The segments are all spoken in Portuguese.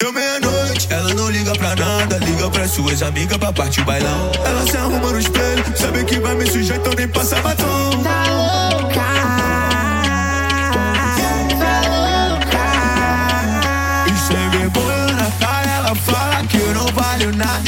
Deu meia-noite, ela não liga pra nada Liga pra suas amigas pra partir o bailão. Ela se arruma no espelho, sabe que vai me sujar Então nem passa batom. Tá louca? Tá louca? E sem vergonha na cara Ela fala que eu não valho nada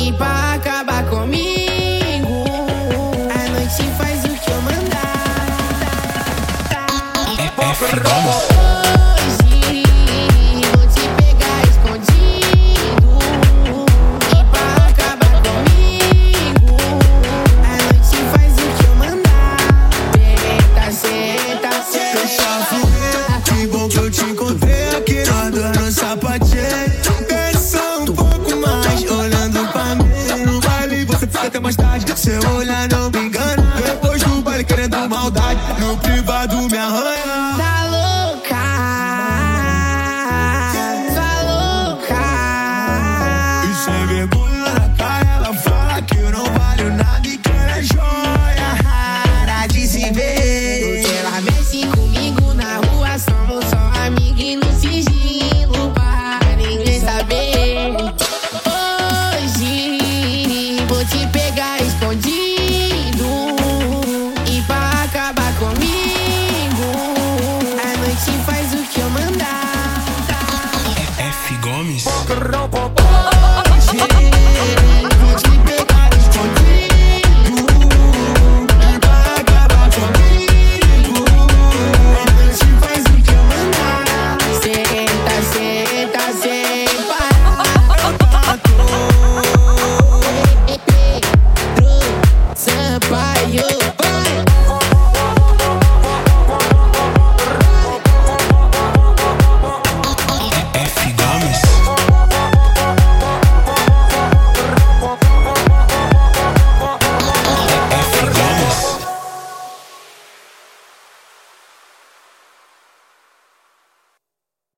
E pra acabar comigo A noite faz o que eu mandar. Hoje até mais tarde Seu olhar não me engana. Depois do baile querendo maldade No privado me arranha